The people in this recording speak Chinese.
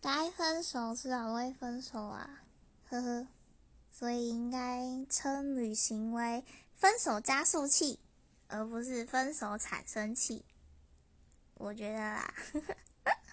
该分手至少会分手啊，呵呵，所以应该称旅行为分手加速器，而不是分手产生器，我觉得啦。